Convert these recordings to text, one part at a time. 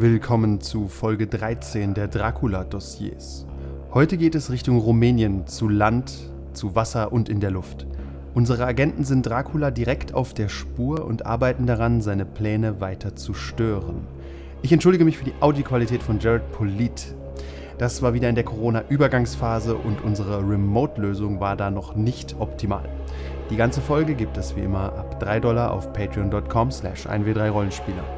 Willkommen zu Folge 13 der Dracula-Dossiers. Heute geht es Richtung Rumänien, zu Land, zu Wasser und in der Luft. Unsere Agenten sind Dracula direkt auf der Spur und arbeiten daran, seine Pläne weiter zu stören. Ich entschuldige mich für die Audioqualität von Jared Polit. Das war wieder in der Corona-Übergangsphase und unsere Remote-Lösung war da noch nicht optimal. Die ganze Folge gibt es wie immer ab 3 Dollar auf patreon.com slash 1w3rollenspieler.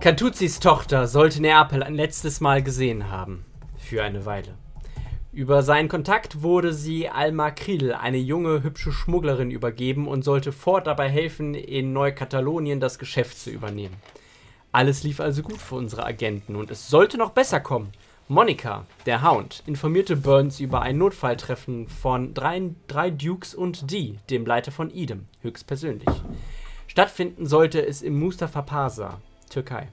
Cantuzis Tochter sollte Neapel ein letztes Mal gesehen haben. Für eine Weile. Über seinen Kontakt wurde sie Alma Kriel, eine junge, hübsche Schmugglerin, übergeben und sollte Ford dabei helfen, in Neukatalonien das Geschäft zu übernehmen. Alles lief also gut für unsere Agenten und es sollte noch besser kommen. Monika, der Hound, informierte Burns über ein Notfalltreffen von drei, drei Dukes und Dee, dem Leiter von Idem, höchstpersönlich. Stattfinden sollte es im Mustafa Pasa, Türkei.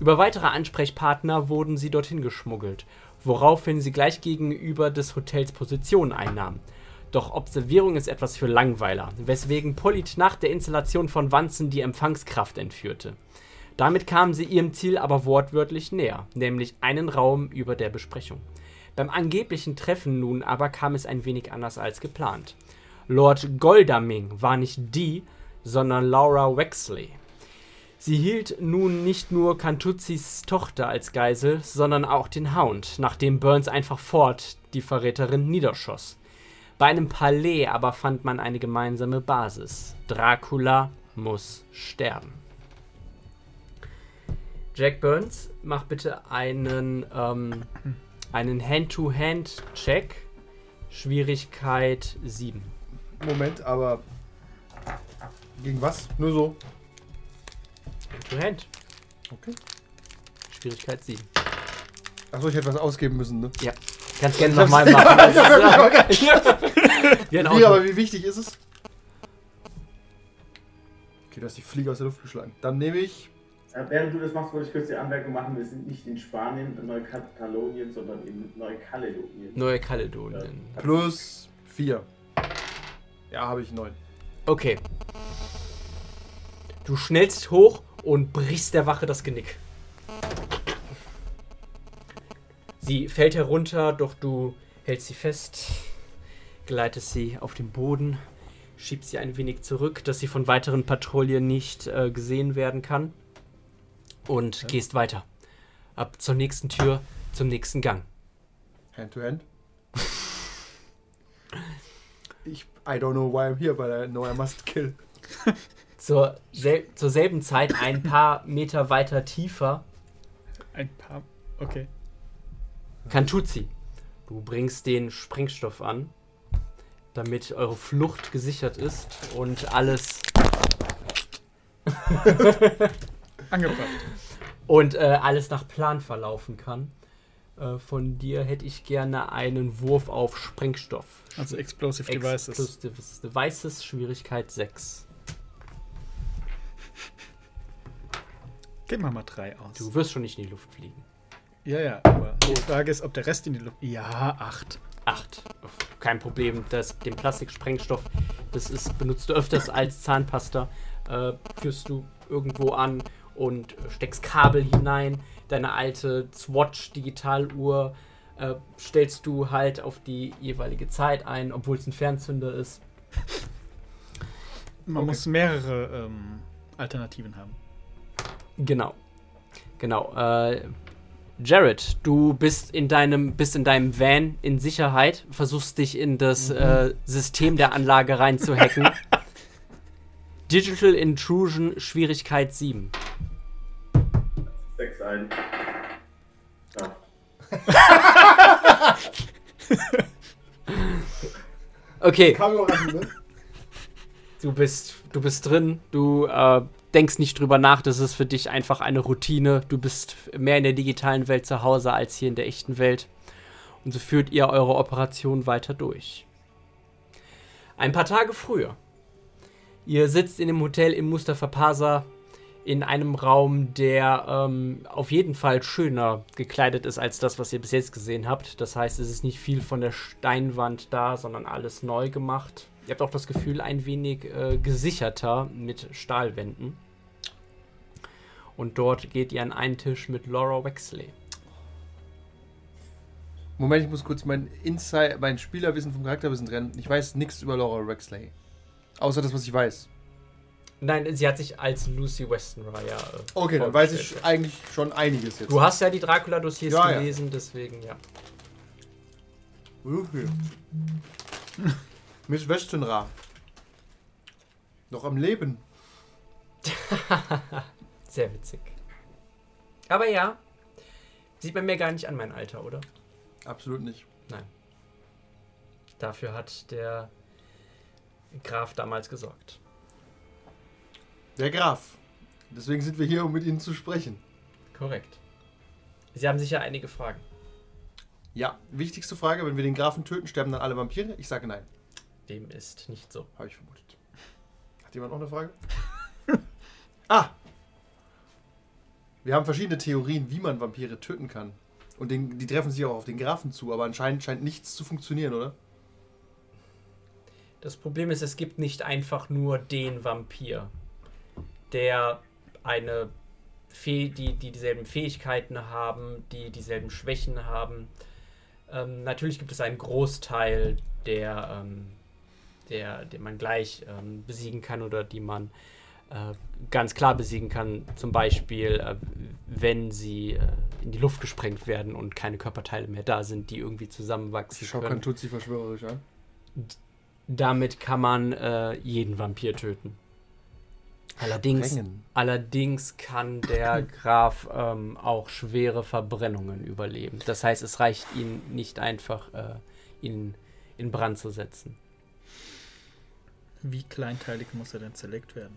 Über weitere Ansprechpartner wurden sie dorthin geschmuggelt, woraufhin sie gleich gegenüber des Hotels Position einnahmen. Doch Observierung ist etwas für Langweiler, weswegen Polit nach der Installation von Wanzen die Empfangskraft entführte. Damit kamen sie ihrem Ziel aber wortwörtlich näher, nämlich einen Raum über der Besprechung. Beim angeblichen Treffen nun aber kam es ein wenig anders als geplant. Lord Goldaming war nicht die, sondern Laura Wexley. Sie hielt nun nicht nur Cantuzis Tochter als Geisel, sondern auch den Hound, nachdem Burns einfach fort die Verräterin niederschoss. Bei einem Palais aber fand man eine gemeinsame Basis. Dracula muss sterben. Jack Burns, mach bitte einen, ähm, einen Hand-to-Hand-Check. Schwierigkeit 7. Moment, aber. Gegen was? Nur so. Hand-to-Hand. Okay. Schwierigkeit 7. Achso, ich hätte was ausgeben müssen, ne? Ja. Kannst gerne nochmal machen. Also, wie ein Wie, Auto. aber wie wichtig ist es? Okay, du hast die Fliege aus der Luft geschlagen. Dann nehme ich. Äh, Während du das machst, wollte ich kurz die Anmerkung machen, wir sind nicht in Spanien, in Neukatalonien, sondern in Neukaledonien. Neukaledonien. Plus 4. Ja, habe ich 9. Okay. Du schnellst hoch und brichst der Wache das Genick. Sie fällt herunter, doch du hältst sie fest, gleitest sie auf den Boden, schiebst sie ein wenig zurück, dass sie von weiteren Patrouillen nicht äh, gesehen werden kann und gehst weiter. Ab zur nächsten Tür, zum nächsten Gang. Hand to hand. Ich. I don't know why I'm here, but I know I must kill. Zur, sel zur selben Zeit, ein paar Meter weiter tiefer, Ein paar. Okay. Kantuzi, du bringst den Sprengstoff an, damit eure Flucht gesichert ist und alles Angebracht. und äh, alles nach Plan verlaufen kann. Äh, von dir hätte ich gerne einen Wurf auf Sprengstoff. Also Explosive Devices. Explosive Devices, Schwierigkeit 6. Gib mal mal drei aus. Du wirst schon nicht in die Luft fliegen. Ja, ja, aber die Frage ist, ob der Rest in die Luft. Ja, acht. 8. Kein Problem. Das, den Plastiksprengstoff, das ist, benutzt du öfters als Zahnpasta. Äh, führst du irgendwo an und steckst Kabel hinein. Deine alte Swatch-Digitaluhr äh, stellst du halt auf die jeweilige Zeit ein, obwohl es ein Fernzünder ist. Man Okay. muss mehrere ähm, Alternativen haben. Genau. Genau. Äh, Jared, du bist in deinem, bist in deinem Van in Sicherheit, versuchst dich in das äh, System der Anlage reinzuhacken. Digital Intrusion, Schwierigkeit 7. 6 ein. Ja. Okay, ne? du bist, du bist drin, du äh, denkst nicht drüber nach, das ist für dich einfach eine Routine. Du bist mehr in der digitalen Welt zu Hause als hier in der echten Welt. Und so führt ihr eure Operation weiter durch. Ein paar Tage früher. Ihr sitzt in dem Hotel im Mustafa Pasa in einem Raum, der ähm, auf jeden Fall schöner gekleidet ist als das, was ihr bis jetzt gesehen habt. Das heißt, es ist nicht viel von der Steinwand da, sondern alles neu gemacht. Ihr habt auch das Gefühl, ein wenig äh, gesicherter mit Stahlwänden. Und dort geht ihr an einen Tisch mit Laura Wexley. Moment, ich muss kurz mein Insight, mein Spielerwissen vom Charakterwissen trennen. Ich weiß nichts über Laura Wexley. Außer das, was ich weiß. Nein, sie hat sich als Lucy Westenryer. Äh, Okay, dann weiß ich eigentlich schon einiges jetzt. Du hast ja die Dracula-Dossiers Ja, ja. gelesen, deswegen ja. Okay. Miss Westenra. Noch am Leben. Sehr witzig. Aber ja, sieht man mir gar nicht an mein Alter, oder? Absolut nicht. Dafür hat der Graf damals gesorgt. Der Graf. Deswegen sind wir hier, um mit Ihnen zu sprechen. Korrekt. Sie haben sicher einige Fragen. Ja, wichtigste Frage: Wenn wir den Grafen töten, sterben dann alle Vampire? Ich sage nein. Dem ist nicht so. Habe ich vermutet. Hat jemand noch eine Frage? ah! Wir haben verschiedene Theorien, wie man Vampire töten kann. Und den, die treffen sich auch auf den Grafen zu, aber anscheinend scheint nichts zu funktionieren, oder? Das Problem ist, es gibt nicht einfach nur den Vampir, der eine Fee die, die dieselben Fähigkeiten haben, die dieselben Schwächen haben. Ähm, natürlich gibt es einen Großteil, der, ähm, der, den man gleich ähm, besiegen kann oder die man äh, ganz klar besiegen kann. Zum Beispiel, äh, wenn sie äh, in die Luft gesprengt werden und keine Körperteile mehr da sind, die irgendwie zusammenwachsen Schau können. Tutsi verschwörerisch an. Damit kann man äh, jeden Vampir töten. Allerdings, Sprengen. allerdings kann der Graf ähm, auch schwere Verbrennungen überleben. Das heißt, es reicht ihm nicht einfach, äh, ihn in Brand zu setzen. Wie kleinteilig muss er denn zerlegt werden?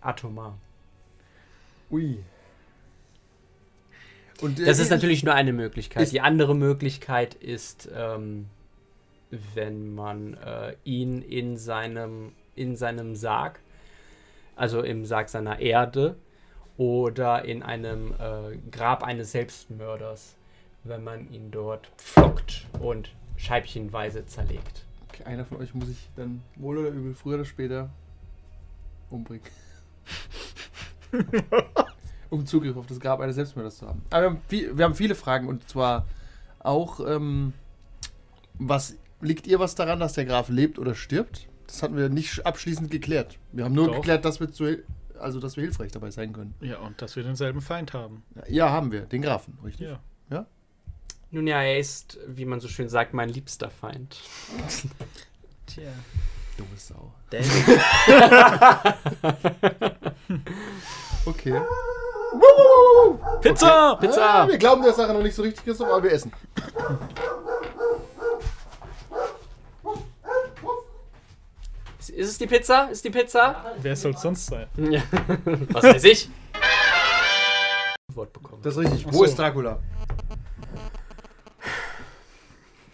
Atomar. Ui. Und, äh, Das ist ich- natürlich nur eine Möglichkeit. Die andere Möglichkeit ist, ähm, wenn man äh, ihn in seinem, in seinem Sarg, also im Sarg seiner Erde oder in einem äh, Grab eines Selbstmörders, wenn man ihn dort pflockt und scheibchenweise zerlegt. Einer von euch muss ich dann wohl oder übel, früher oder später, umbringen. um Zugriff auf das Grab eines Selbstmörders zu haben. Aber wir haben, viel, wir haben viele Fragen und zwar auch, ähm, was liegt ihr was daran, dass der Graf lebt oder stirbt? Das hatten wir nicht abschließend geklärt. Wir haben nur Doch. geklärt, dass wir, zu, also, dass wir hilfreich dabei sein können. Ja, und dass wir denselben Feind haben. Ja, haben wir, den Grafen, richtig? Ja. Nun ja, er ist, wie man so schön sagt, mein liebster Feind. Tja. Dumme Sau. David. Okay. Pizza! Ah, wir glauben der Sache noch nicht so richtig, Christoph, aber wir essen. Ist ist es die Pizza? Ist die Pizza? Wer soll es sonst sein? Ja. Was weiß ich? Wort bekommen. Das ist richtig. Wo so. ist Dracula?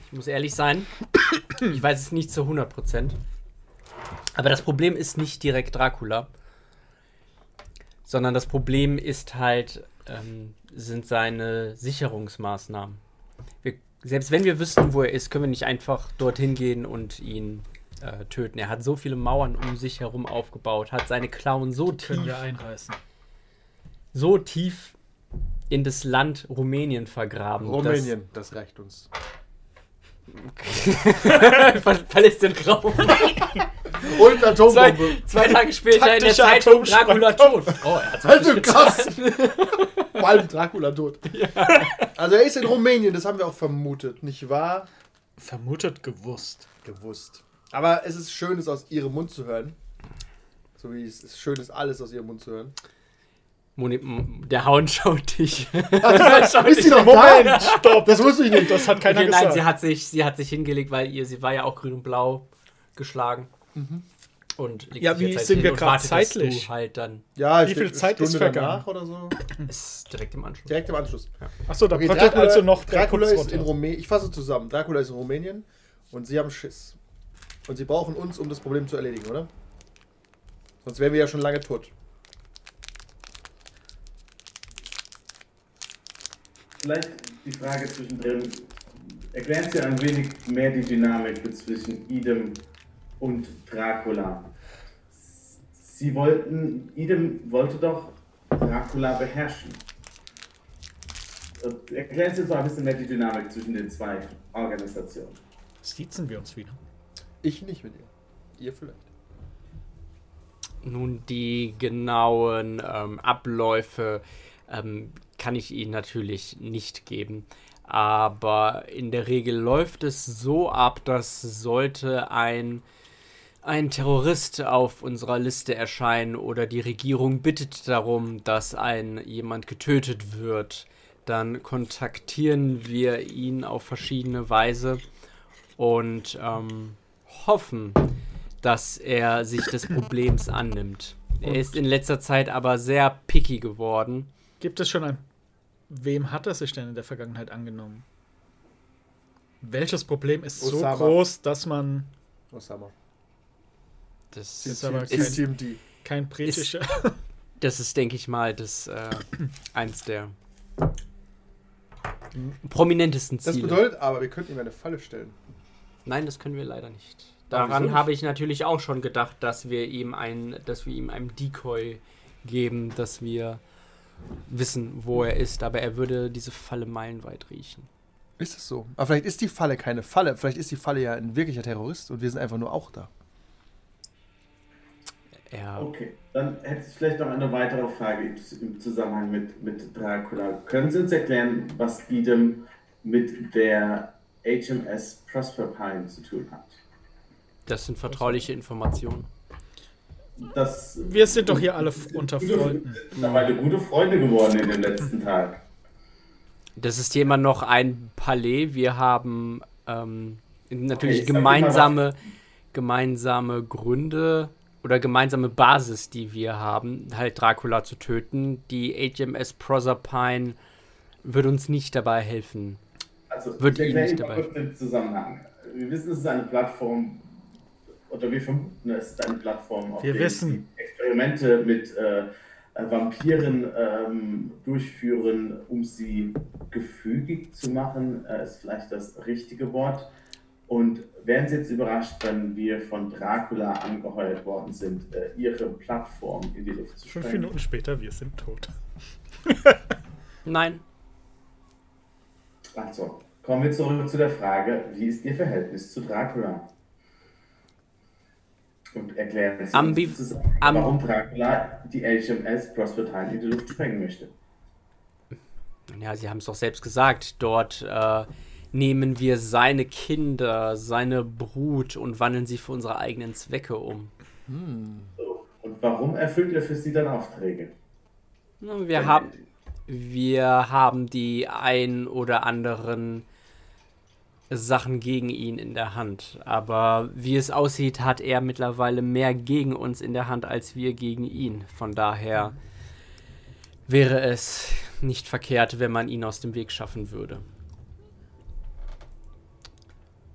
Ich muss ehrlich sein, ich weiß es nicht zu 100%. Aber das Problem ist nicht direkt Dracula, sondern das Problem ist halt, ähm, sind seine Sicherungsmaßnahmen. Wir, selbst wenn wir wüssten, wo er ist, können wir nicht einfach dorthin gehen und ihn äh, töten. Er hat so viele Mauern um sich herum aufgebaut, hat seine Klauen so Können tief, wir einreißen. so tief in das Land Rumänien vergraben. Rumänien, das reicht uns. Ver verlässt den Raum. Und Zwei, Atombombe. zwei Tage später in der Zeitung. Dracula tot. Oh, er hat Also krass. Vor allem Dracula tot. Also er ist in Rumänien, das haben wir auch vermutet, nicht wahr? Vermutet gewusst. Gewusst. Aber es ist schön, es aus ihrem Mund zu hören. So wie es ist schön ist, alles aus ihrem Mund zu hören. Moni, der Hound schaut dich. ist sie noch Moment, da? stopp! Das wusste ich nicht, das hat keiner Okay, nein, gesagt. sie hat, sich, sie hat sich hingelegt, weil ihr, sie war ja auch grün und blau geschlagen. Und legt Ja, wie jetzt halt sind wir und dass zeitlich? Du halt dann Ja, Wie viel Zeit ist Stunde vergangen? danach oder so? ist direkt im Anschluss. Direkt im Anschluss. Achso, da Okay, Dracula, also noch Dracula ist in. Rumänien. Ich fasse zusammen. Dracula ist in Rumänien und sie haben Schiss. Und sie brauchen uns, um das Problem zu erledigen, oder? Sonst wären wir ja schon lange tot. Vielleicht die Frage zwischendrin. Erklären Sie ein wenig mehr die Dynamik zwischen Idem und Dracula. Sie wollten, Idem wollte doch Dracula beherrschen. Erklären Sie uns mal ein bisschen mehr die Dynamik zwischen den zwei Organisationen. Siezen wir uns wieder. Ich nicht mit ihr. Ihr vielleicht. Nun, die genauen ähm, Abläufe ähm, kann ich Ihnen natürlich nicht geben. Aber in der Regel läuft es so ab, dass sollte ein, ein Terrorist auf unserer Liste erscheinen oder die Regierung bittet darum, dass ein jemand getötet wird, dann kontaktieren wir ihn auf verschiedene Weise und ähm, hoffen, dass er sich des Problems annimmt. Er ist in letzter Zeit aber sehr picky geworden. Gibt es schon ein. Wem hat er sich denn in der Vergangenheit angenommen? Welches Problem ist so Osama. groß, dass man Osama. Das Ist aber ist, kein- ist, TMD. kein britischer. das ist denke ich mal, das äh, eins der prominentesten Das Ziele. bedeutet aber, wir könnten ihm eine Falle stellen. Nein, das können wir leider nicht. Daran nicht? habe ich natürlich auch schon gedacht, dass wir ihm ein, dass wir ihm einen Decoy geben, dass wir wissen, wo er ist, aber er würde diese Falle meilenweit riechen. Ist es so? Aber vielleicht ist die Falle keine Falle. Vielleicht ist die Falle ja ein wirklicher Terrorist und wir sind einfach nur auch da. Er, Okay, dann hätte ich vielleicht noch eine weitere Frage im- Zusammenhang mit, mit Dracula. Können Sie uns erklären, was Idem mit der HMS Prosper Pine zu tun hat? das sind vertrauliche Informationen. Das Wir sind doch hier alle unter Freunden. sind mittlerweile gute Freunde geworden in den letzten Tagen. Das ist hier immer noch ein Palais. Wir haben ähm, natürlich Okay, gemeinsame, gemeinsame Gründe oder gemeinsame Basis, die wir haben, halt Dracula zu töten. Die HMS Proserpine wird uns nicht dabei helfen. Also, Wird ich Ihnen erkläre nicht Ihnen mal dabei. den Zusammenhang. Wir wissen, es ist eine Plattform, oder wir vermuten, es ist eine Plattform, auf Wir der wissen. sie Experimente mit äh, äh, Vampiren ähm, durchführen, um sie gefügig zu machen, äh, ist vielleicht das richtige Wort. Und wären Sie jetzt überrascht, wenn wir von Dracula angeheuert worden sind, äh, Ihre Plattform in die Luft zu Fünf sprengen? Minuten später, wir sind tot. Nein, Also, kommen wir zurück zu der Frage, wie ist Ihr Verhältnis zu Dracula? Und erklären Sie Ambi- zusammen, am- warum Dracula die HMS Prospertine in die Luft sprengen möchte. ja, Sie haben es doch selbst gesagt. Dort äh, nehmen wir seine Kinder, seine Brut und wandeln sie für unsere eigenen Zwecke um. So. Und warum erfüllt er für Sie dann Aufträge? Na, Wir haben, wir haben die ein oder anderen Sachen gegen ihn in der Hand. Aber wie es aussieht, hat er mittlerweile mehr gegen uns in der Hand als wir gegen ihn. Von daher wäre es nicht verkehrt, wenn man ihn aus dem Weg schaffen würde.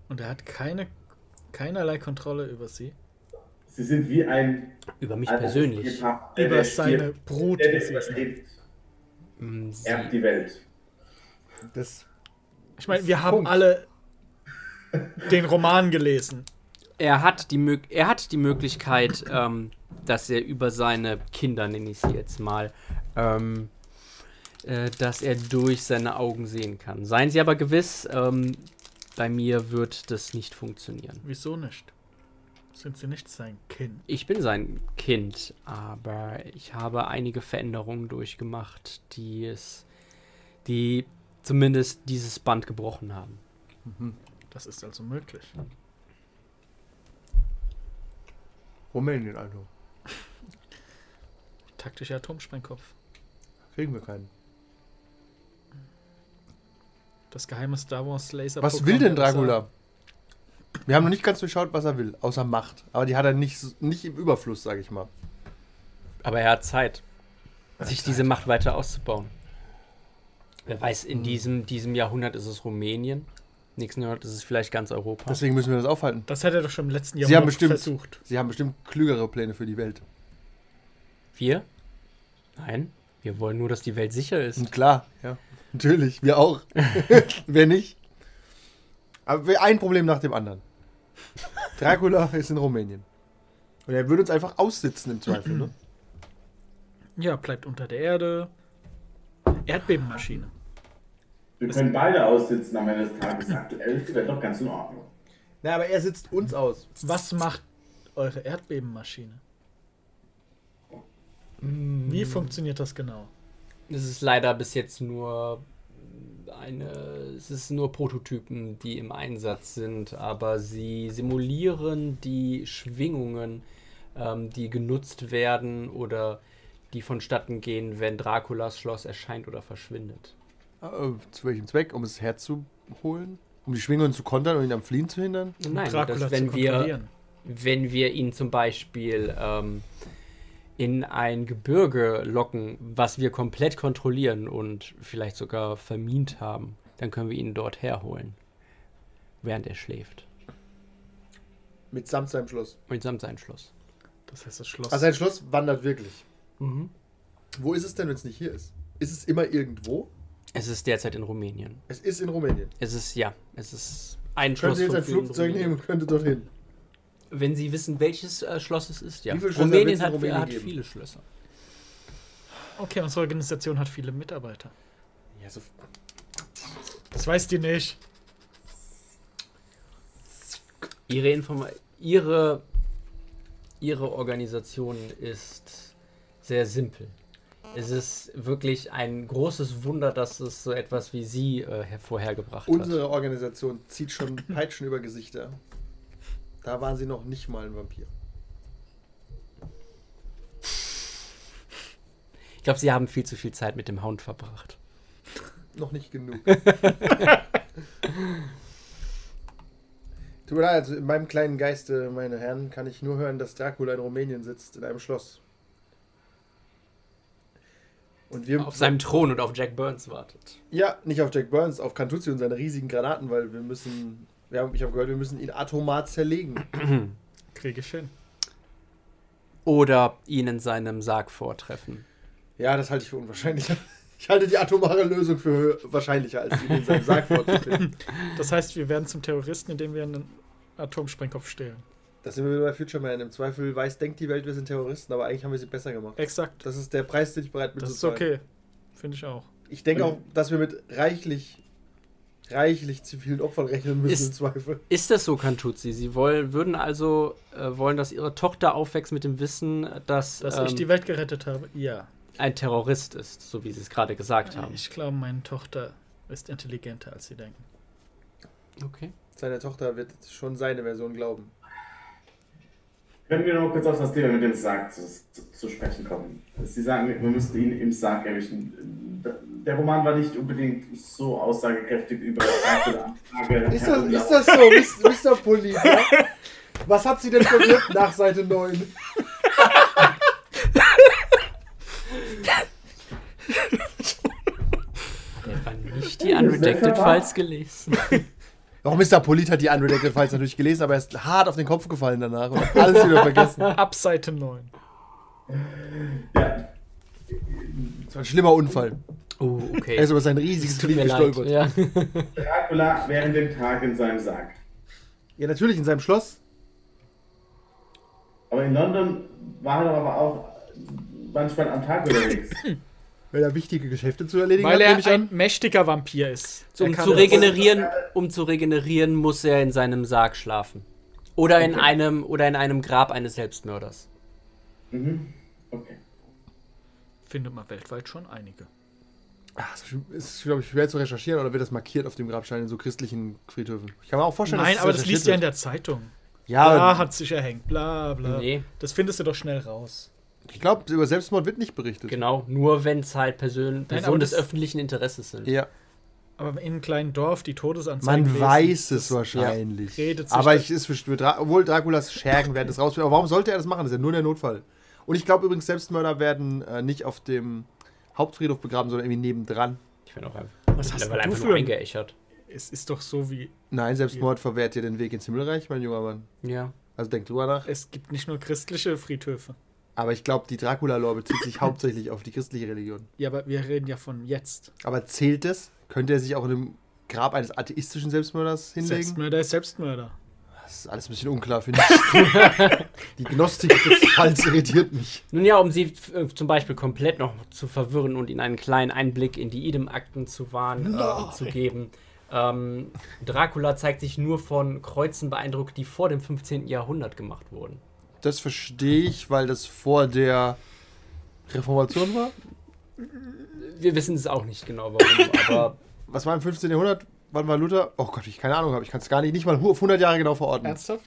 Und er hat keine, keinerlei Kontrolle über sie. Sie sind wie ein Über mich persönlich. Der Über seine Brut, überlebt, Mm, erbt die Welt. Das Ich meine, wir haben Punkt. alle den Roman gelesen. er, hat die Mög er hat die Möglichkeit, ähm, dass er über seine Kinder, nenne ich sie jetzt mal, ähm, äh, dass er durch seine Augen sehen kann. Seien Sie aber gewiss, ähm, bei mir wird das nicht funktionieren. Wieso nicht? Sind sie nicht sein Kind? Ich bin sein Kind, aber ich habe einige Veränderungen durchgemacht, die es, die zumindest dieses Band gebrochen haben. Das ist also möglich. Rumänien, also. Taktischer Atomsprengkopf. Kriegen wir keinen. Das geheime Star Wars Laser. Was will denn Dracula? Wir haben noch nicht ganz durchschaut, was er will, außer Macht. Aber die hat er nicht, nicht im Überfluss, sage ich mal. Aber er hat Zeit, sich diese Macht weiter auszubauen. Wer weiß, in diesem, diesem Jahrhundert ist es Rumänien. Nächsten Jahrhundert ist es vielleicht ganz Europa. Deswegen müssen wir das aufhalten. Das hat er doch schon im letzten Sie Jahr haben bestimmt- versucht. Sie haben bestimmt klügere Pläne für die Welt. Wir? Nein, wir wollen nur, dass die Welt sicher ist. Und klar, ja. Natürlich, wir auch. Wer nicht? Aber wir- ein Problem nach dem anderen. Dracula ist in Rumänien. Und er würde uns einfach aussitzen im Zweifel, ne? Ja, bleibt unter der Erde. Erdbebenmaschine. Wir können beide aussitzen am Ende des Tages. Aktuell ist die Welt doch ganz in Ordnung. Na, aber er sitzt uns aus. Was macht eure Erdbebenmaschine? Wie funktioniert das genau? Es ist leider bis jetzt nur eine. Es ist nur Prototypen, die im Einsatz sind, aber sie simulieren die Schwingungen, ähm, die genutzt werden oder die vonstatten gehen, wenn Draculas Schloss erscheint oder verschwindet. Äh, zu welchem Zweck? Um es herzuholen? Um die Schwingungen zu kontern und ihn am Fliehen zu hindern? Nein, zu wenn wir wenn wir ihn zum Beispiel ähm, in ein Gebirge locken, was wir komplett kontrollieren und vielleicht sogar vermint haben, dann können wir ihn dort herholen, während er schläft. Mitsamt seinem Schloss. Mitsamt sein Schloss. Das heißt, das Schloss. Also sein Schloss wandert wirklich. Mhm. Wo ist es denn, wenn es nicht hier ist? Ist es immer irgendwo? Es ist derzeit in Rumänien. Es ist in Rumänien. Es ist, ja, es ist ein Schloss. Könnte jetzt ein Flugzeug nehmen und könnte dorthin. Wenn Sie wissen, welches äh, Schloss es ist, ja. Wie viele Schlösser Rumänien hat, Rumänien hat geben? viele Schlösser. okay, unsere Organisation hat viele Mitarbeiter. Ja, so Das weißt ihr nicht. Ihre, Informa ihre, ihre Organisation ist sehr simpel. Es ist wirklich ein großes Wunder, dass es so etwas wie Sie äh, hervorhergebracht hat. Unsere Organisation zieht schon Peitschen über Gesichter. Da waren sie noch nicht mal ein Vampir. Ich glaube, Sie haben viel zu viel Zeit mit dem Hound verbracht. Noch nicht genug. Tut mir leid, also in meinem kleinen Geiste, meine Herren, kann ich nur hören, dass Dracula in Rumänien sitzt, in einem Schloss. Und wir. Auf seinem Thron und auf Jack Burns wartet. ja, nicht auf Jack Burns, auf Cantuzzi und seine riesigen Granaten, weil wir müssen. Wir haben, ich habe gehört, wir müssen ihn atomar zerlegen. Kriege ich hin. Oder ihn in seinem Sarg vortreffen. Ja, das halte ich für unwahrscheinlicher. Ich halte die atomare Lösung für wahrscheinlicher, als ihn in seinem Sarg vorzufinden. Das heißt, wir werden zum Terroristen, indem wir einen Atomsprengkopf stehlen. Das sind wir wieder bei Future Man. Im Zweifel weiß, denkt die Welt, wir sind Terroristen, aber eigentlich haben wir sie besser gemacht. Exakt. Das ist der Preis, den ich bereit bin Das zu ist zahlen. okay. Finde ich auch. Ich denke auch, dass wir mit reichlich, reichlich zivilen Opfern rechnen müssen Ist- im Zweifel. Ist das so, Cantuzzi? Sie wollen, würden also äh, wollen, dass Ihre Tochter aufwächst mit dem Wissen, dass, Dass ähm, ich die Welt gerettet habe, ja. ein Terrorist ist, so wie Sie es gerade gesagt haben. Ich glaube, meine Tochter ist intelligenter, als sie denken. Okay. Seine Tochter wird schon seine Version glauben. Können wir noch kurz auf das Thema mit dem Sarg zu, zu, zu sprechen kommen? Sie sagen, wir müssten ihn im Sarg erwischen. Der Roman war nicht unbedingt so aussagekräftig über Dracula. Ist das, ist das so, Mr. Polina? Was hat sie denn verwirrt nach Seite 9? Der war nicht die Unredacted Files gelesen. Auch Mr. Polit hat die Unredacted Files natürlich gelesen, aber er ist hart auf den Kopf gefallen danach und hat alles wieder vergessen. Ab Seite 9. Ja, Das war ein schlimmer Unfall. Oh, okay. Er ist über sein riesiges Glied gestolpert. Ja. Dracula während dem Tag in seinem Sarg. Ja, natürlich in seinem Schloss. Aber in London war er aber auch manchmal am Tag unterwegs. Weil er wichtige Geschäfte zu erledigen Weil hat, er nehme ich ein an. mächtiger Vampir ist. Er Um kann zu das. regenerieren, um zu regenerieren, muss er in seinem Sarg schlafen. Oder in Okay. einem oder in einem Grab eines Selbstmörders. Mhm. Okay. Findet man weltweit schon einige. Ach, es ist, glaube ich, schwer zu recherchieren oder wird das markiert auf dem Grabstein in so christlichen Friedhöfen? Ich kann mir auch vorstellen, Nein, dass aber das liest ja in der Zeitung. wird. Ja, Ja, hat sich erhängt. Bla bla. Nee, Das findest du doch schnell raus. Ich glaube, über Selbstmord wird nicht berichtet. genau. Nur wenn es halt Persön Personen des öffentlichen Interesses sind. Ja, Aber in einem kleinen Dorf die Todesanzeigen man lesen, weiß es wahrscheinlich. redet sich aber ich ist obwohl Draculas Schergen werden das rausfinden. Aber warum sollte er das machen? Das ist ja nur der Notfall. Und ich glaube übrigens, Selbstmörder werden äh, nicht auf dem Hauptfriedhof begraben, sondern irgendwie nebendran. Ich bin auch einfach, Was hast du einfach für nur ein- eingeäschert. Es ist doch so wie, Nein, Selbstmord verwehrt dir den Weg ins Himmelreich, mein junger Mann. Ja. Also denk drüber nach. es gibt nicht nur christliche Friedhöfe. Aber ich glaube, die Dracula-Lore bezieht sich hauptsächlich auf die christliche Religion. Ja, aber wir reden ja von jetzt. Aber zählt es? Könnte er sich auch in einem Grab eines atheistischen Selbstmörders hinlegen? Selbstmörder ist Selbstmörder. Das ist alles ein bisschen unklar, finde ich. Die Gnostik des Falls irritiert mich. Nun ja, um sie äh, zum Beispiel komplett noch zu verwirren und ihnen einen kleinen Einblick in die Idem-Akten zu, wahren, äh, zu geben. Ähm, Dracula zeigt sich nur von Kreuzen beeindruckt, die vor dem 15. Jahrhundert gemacht wurden. Das verstehe ich, weil das vor der Reformation war. Wir wissen es auch nicht genau, warum, aber Was war im 15. Jahrhundert? Wann war Luther? Oh Gott, ich keine Ahnung habe. Ich kann es gar nicht, nicht mal auf 100 Jahre genau verorten. Ernsthaft?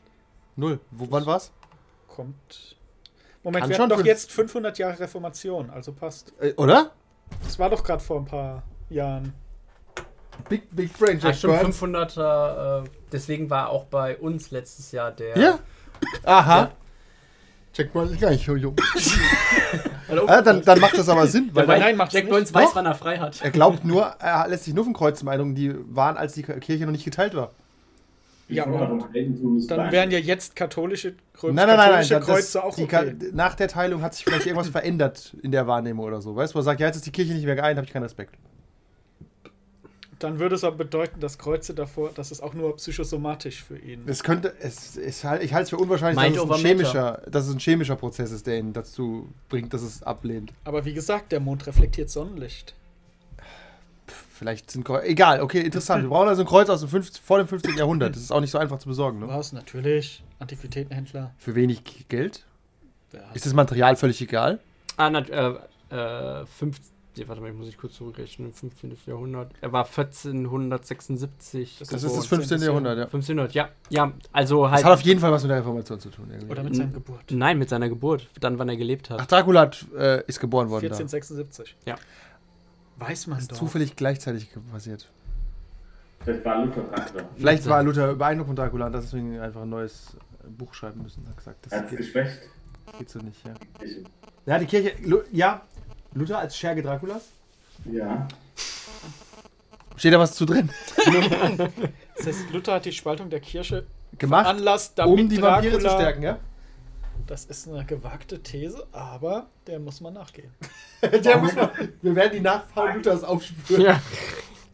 Null. Wo, wann war's? Kommt. Moment, Kann wir schon hatten doch jetzt 500 Jahre Reformation, also passt. Äh, oder? Das war doch gerade vor ein paar Jahren. Big, Big Brain, Jack schon Burns. 500er. Äh, deswegen war auch bei uns letztes Jahr der. Ja? Aha. Ja. Jack Burns ist gar nicht so jung. Hallo? Ah, dann, dann macht das aber Sinn, weil Weil Nein, macht's Jack. Burns weiß, wann er frei hat. er glaubt nur, er lässt sich nur von Kreuzen beeindrucken, die waren, als die Kirche noch nicht geteilt war. Ja, ist Dann wären ja jetzt katholische Kreuze, Nein, nein, nein, nein. katholische Das, Kreuze auch die okay. Ka- nach der Teilung hat sich vielleicht irgendwas verändert in der Wahrnehmung oder so. Weißt du, wo er sagt, ja, jetzt ist die Kirche nicht mehr geeint, habe ich keinen Respekt. Dann würde es aber bedeuten, dass Kreuze davor, dass es auch nur psychosomatisch für ihn. Es könnte, es, es, ich halte es für unwahrscheinlich, Mind dass es, ein chemischer, dass es ein chemischer Prozess ist, der ihn dazu bringt, dass es ablehnt. Aber wie gesagt, der Mond reflektiert Sonnenlicht. Vielleicht sind Kreuze. Egal, okay, interessant. Wir brauchen also ein Kreuz aus dem 15, vor dem 15. Jahrhundert. Das ist auch nicht so einfach zu besorgen, ne? Was? Natürlich. Antiquitätenhändler. Für wenig Geld? Ist das Material völlig egal? Ah, na, äh, äh, 15. Warte mal, ich muss ich kurz zurückrechnen. 15. Jahrhundert. Er war 1476. Das Das ist das 15. 15. Jahrhundert, ja. 1500, ja. Ja, also Das halt. hat auf jeden Fall was mit der Reformation zu tun. Irgendwie. Oder mit seiner Geburt. Nein, mit seiner Geburt. Dann, wann er gelebt hat. Ach, Dracula hat, äh, ist geboren worden. Da. 1476. Ja. Weiß man Ist doch. zufällig gleichzeitig passiert. Vielleicht war Luther Dracula. Vielleicht war Luther beeindruckt von Dracula und hat deswegen einfach ein neues äh, Buch schreiben müssen. Hat gesagt, Er hat das es geht, geschwächt. geht so nicht, ja. Ja, die Kirche, ja, Luther als Scherge Draculas? ja. Steht da was zu drin? Das heißt, Luther hat die Spaltung der Kirche Gemacht, veranlasst, damit um die Vampire Dracula, zu stärken, ja? Das ist eine gewagte These, aber der muss man nachgehen. Der muss man, wir werden die Nachfahren Luthers aufspüren. Ja.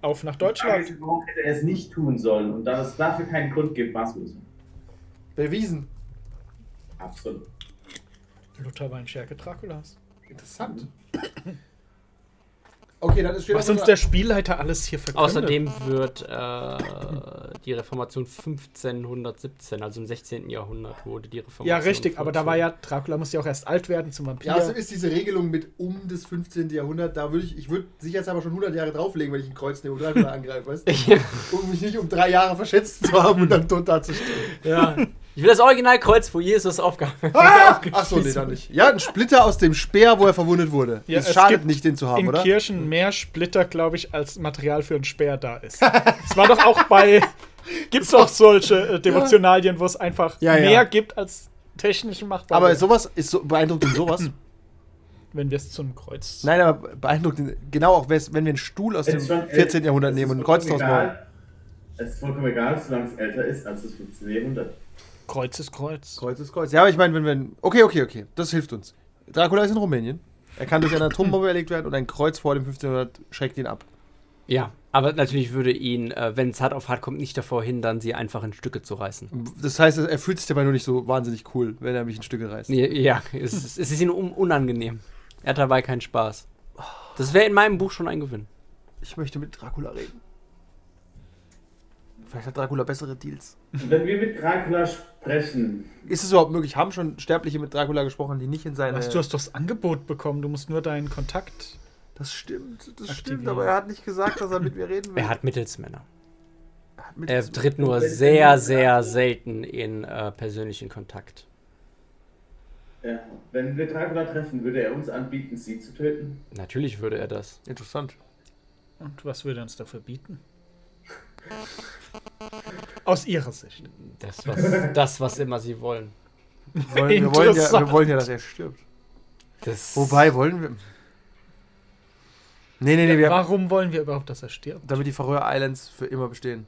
Auf nach Deutschland. Warum hätte er es nicht tun sollen? Und da es dafür keinen Grund gibt, was müssen. Bewiesen. Absolut. Luther war ein Scherge Draculas. Interessant. Okay, dann ist Was uns der Spielleiter alles hier verkündet. Außerdem wird äh, die Reformation 1517, also im 16. Jahrhundert, wurde die Reformation. Ja, richtig, aber da war ja, Dracula musste ja auch erst alt werden zum Vampir. Ja, also ist diese Regelung mit um das 15. Jahrhundert, da würde ich, ich würde sicherheitshalber schon 100 Jahre drauflegen, wenn ich ein Kreuz nehme und Dracula angreife, weißt du? Um mich nicht um drei Jahre verschätzt zu haben und dann tot dazustehen. ja. Ich will das Originalkreuz, wo Jesus aufgehangen Ah! Achso, nee, dann nicht. Ja, ein Splitter aus dem Speer, wo er verwundet wurde. Ja, es es schadet gibt nicht, den zu haben, in oder? Kirchen mehr Splitter, glaube ich, als Material für einen Speer da ist. Es war doch auch bei. Gibt es doch solche äh, Devotionalien, wo es einfach Ja, ja. mehr gibt als technisch machbar. Aber sowas ist so beeindruckt in sowas. Wenn wir es zum Kreuz. Nein, aber beeindruckt, in- genau auch, wenn wir einen Stuhl aus dem schon- 14. Jahrhundert nehmen und ein Kreuz draus bauen. Es ist vollkommen egal, solange es älter ist als das 15. Jahrhundert. Kreuz ist Kreuz. Kreuz ist Kreuz. Ja, aber ich meine, wenn wir. Okay, okay, okay. Das hilft uns. Dracula ist in Rumänien. Er kann durch eine Atombombe erlegt werden und ein Kreuz vor dem 15. Jahrhundert schreckt ihn ab. Ja, aber natürlich würde ihn, äh, wenn es hart auf hart kommt, nicht davor hindern, sie einfach in Stücke zu reißen. Das heißt, er fühlt sich dabei nur nicht so wahnsinnig cool, wenn er mich in Stücke reißt. Ja, es, ist- es ist ihm un unangenehm. Er hat dabei keinen Spaß. Das wäre in meinem Buch schon ein Gewinn. Ich möchte mit Dracula reden. Vielleicht hat Dracula bessere Deals. Wenn wir mit Dracula sprechen, Ist es überhaupt möglich? Haben schon Sterbliche mit Dracula gesprochen, die nicht in seine. Was, du hast doch das Angebot bekommen, du musst nur deinen Kontakt. das stimmt, das stimmt, Aktivieren. aber er hat nicht gesagt, dass er mit mir reden will. Er hat Mittelsmänner. Er hat mit- Er tritt nur sehr, sehr selten in äh, persönlichen Kontakt. ja, wenn wir Dracula treffen, würde er uns anbieten, sie zu töten? Natürlich würde er das. Interessant. Und was würde er uns dafür bieten? Aus ihrer Sicht. Das, was, das, was immer sie wollen. Wir wollen, wir, wollen ja, wir wollen ja, dass er stirbt. Das Wobei, wollen wir. Nee, nee, nee, wir, Warum wollen wir überhaupt, dass er stirbt? damit die Färöer Islands für immer bestehen.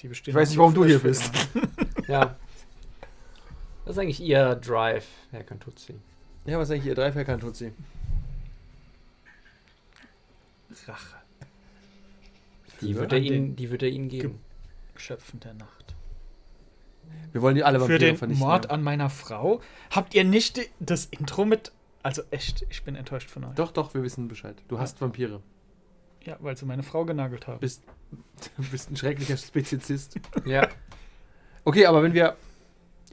Die bestehen Ich weiß nicht, warum du hier bist. immer. Ja. Das ist eigentlich ihr Drive, Herr Cantuzzi. Ja, was ist eigentlich ihr Dreifäcker Tutsi? Rache. Die wird, er ihnen, die wird er ihnen geben. Geschöpfen der Nacht. Wir wollen die alle Für Vampire den vernichten. Mord ja. an meiner Frau? Habt ihr nicht das Intro mit. Also echt, ich bin enttäuscht von euch. Doch, doch, wir wissen Bescheid. Du hast Vampire. Ja, weil sie meine Frau genagelt haben. Bist, du bist ein schrecklicher Speziesist. Ja. Okay, aber wenn wir.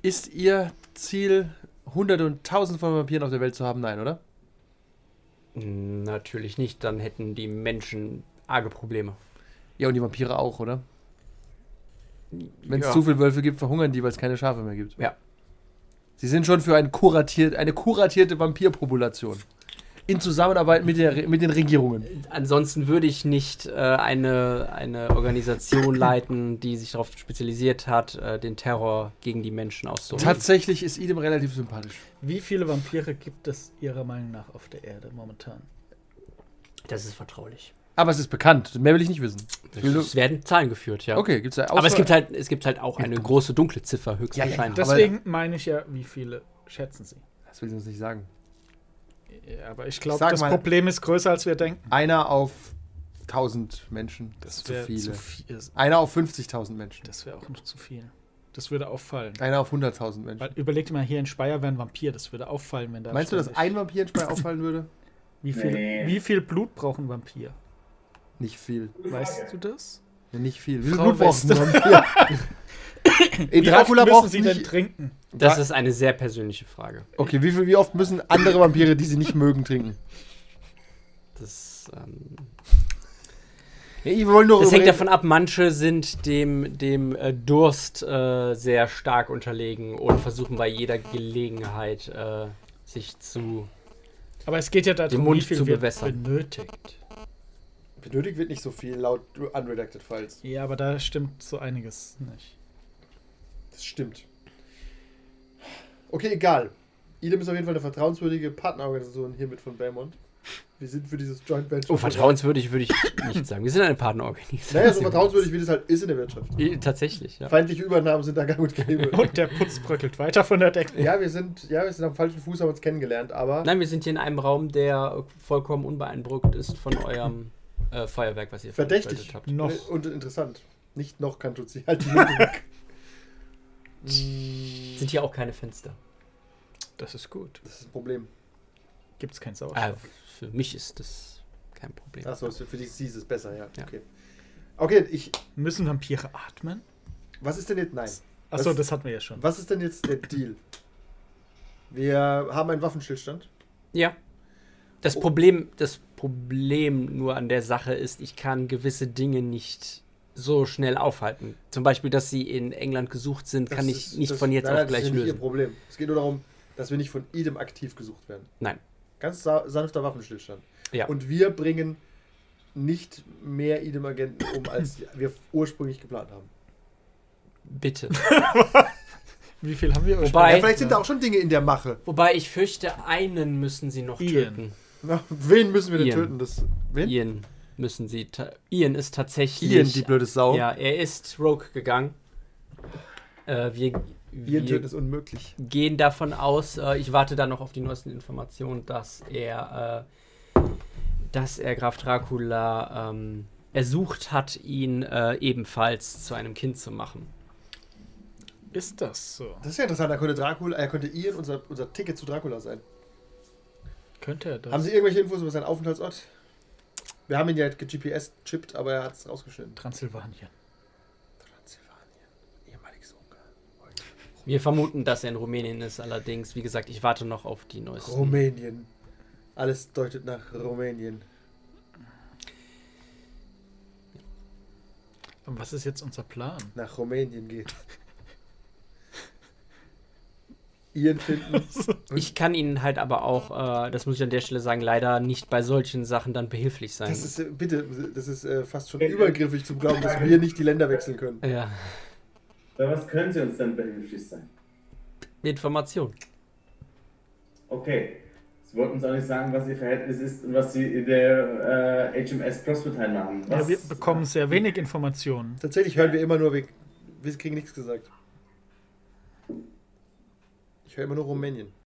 Ist Ihr Ziel, hunderte und tausende von Vampiren auf der Welt zu haben? Nein, oder? Natürlich nicht, dann hätten die Menschen arge Probleme. Ja, und die Vampire auch, oder? Wenn es Ja. zu viele Wölfe gibt, verhungern die, weil es keine Schafe mehr gibt. Ja. Sie sind schon für ein kuratiert, eine kuratierte Vampirpopulation. In Zusammenarbeit mit, der, mit den Regierungen. Ansonsten würde ich nicht äh, eine, eine Organisation leiten, die sich darauf spezialisiert hat, äh, den Terror gegen die Menschen auszuüben. Tatsächlich ist Idem relativ sympathisch. Wie viele Vampire gibt es Ihrer Meinung nach auf der Erde momentan? Das ist vertraulich. Aber es ist bekannt. Mehr will ich nicht wissen. Ich will Es werden Zahlen geführt, ja. Okay, gibt's da Aber es gibt halt, es gibt halt auch eine große dunkle Ziffer höchstwahrscheinlich. Aber- Deswegen meine ich ja, wie viele schätzen Sie? Das will ich uns nicht sagen. Ja, aber ich glaube, das mal- Problem ist größer, als wir denken. Einer auf 1000 Menschen. Das ist zu wär viele. Zu viel. Einer auf 50.000 Menschen. Das wäre auch noch zu viel. Das würde auffallen. Einer auf 100.000 Menschen. Weil, überleg dir mal, hier in Speyer wäre ein Vampir. Das würde auffallen, wenn da. Meinst du, dass ein Vampir in Speyer auffallen würde? Wie viel, Nee. wie viel Blut braucht ein Vampir? Nicht viel. Weißt du das? Ja, nicht viel. Wie Frau Weste. In Wie Dracula oft müssen sie nicht... denn trinken? Das Da- ist eine sehr persönliche Frage. Okay, wie, viel, wie oft müssen andere Vampire, die sie nicht mögen, trinken? Das, ähm, das hängt davon ab, manche sind dem, dem äh, Durst äh, sehr stark unterlegen und versuchen bei jeder Gelegenheit äh, sich zu. Aber es geht ja darum, Mund wie viel bewässern. benötigt. Benötigt wird nicht so viel laut Unredacted Files. Ja, aber da stimmt so einiges nicht. Das stimmt. Okay, egal. Idem ist auf jeden Fall eine vertrauenswürdige Partnerorganisation hiermit von Belmont. Wir sind für dieses Joint Venture. Oh, vertrauenswürdig würde ich nicht sagen. Wir sind eine Partnerorganisation. Naja, so vertrauenswürdig, wie das halt ist in der Wirtschaft. Tatsächlich, ja. Feindliche Übernahmen sind da gang und gäbe. Und der Putz bröckelt weiter von der Decke. ja, wir sind, ja, wir sind am falschen Fuß, haben uns kennengelernt, aber Nein, wir sind hier in einem Raum, der vollkommen unbeeindruckt ist von eurem äh, Feuerwerk, was ihr Verdächtig. habt. Noch. und interessant. Nicht noch kann tut sie halt die Hände weg. Sind hier auch keine Fenster. Das ist gut. Das ist ein Problem. Gibt's keinen Äh, Sauerstoff. für mich ist das kein Problem. Achso, für dich sie ist es besser, ja. Ja. Okay. Okay, ich. Müssen Vampire atmen? Was ist denn jetzt. Nein. Achso, das hatten wir ja schon. Was ist denn jetzt der Deal? Wir haben einen Waffenstillstand. Ja. Das Oh. Problem, das Problem nur an der Sache ist, ich kann gewisse Dinge nicht so schnell aufhalten. Zum Beispiel, dass sie in England gesucht sind, kann Das ich ist- nicht das- von jetzt nein, auf gleich Das ist ja nicht lösen. ihr Problem. Es geht nur darum, dass wir nicht von idem aktiv gesucht werden. Nein. Ganz sa sanfter Waffenstillstand. Ja. Und wir bringen nicht mehr idem-Agenten um, als wir ursprünglich geplant haben. Bitte. Wie viel haben wir? Wobei- Ja, vielleicht sind da auch schon Dinge in der Mache. Wobei ich fürchte, einen müssen sie noch Ian. töten. Na, wen müssen wir denn Ian. töten? Das, wen? Ian müssen sie. Ian ist tatsächlich. Ian, die blöde Sau. Ja, er ist Rogue gegangen. Äh, wir Ian wir töten ist unmöglich. gehen davon aus, äh, ich warte da noch auf die neuesten Informationen, dass er, äh, dass er Graf Dracula ähm, ersucht hat, ihn äh, ebenfalls zu einem Kind zu machen. Ist das so? Das ist ja interessant. Da könnte Dracula, er könnte Ian unser, unser Ticket zu Dracula sein. Könnte er das? Haben Sie irgendwelche Infos über seinen Aufenthaltsort? Wir haben ihn ja GPS-chippt, aber er hat es rausgeschnitten. Transsilvanien. Transsilvanien, ehemaliges Ungarn. Wir vermuten, dass er in Rumänien ist, allerdings, wie gesagt, ich warte noch auf die neuesten. Rumänien. Alles deutet nach Rumänien. Und was ist jetzt unser Plan? Nach Rumänien geht. Ian finden. Ich kann Ihnen halt aber auch, äh, das muss ich an der Stelle sagen, leider nicht bei solchen Sachen dann behilflich sein. Das ist, äh, bitte, das ist äh, fast schon übergriffig zu glauben, dass wir nicht die Länder wechseln können. ja, Bei was können Sie uns denn behilflich sein? Information. Okay. Sie wollten uns auch nicht sagen, was Ihr Verhältnis ist und was Sie in der äh, HMS Prospertine machen. Was, Ja, wir bekommen sehr wenig Informationen. Tatsächlich hören wir immer nur, wir, wir kriegen nichts gesagt. Ich höre immer nur Rumänien.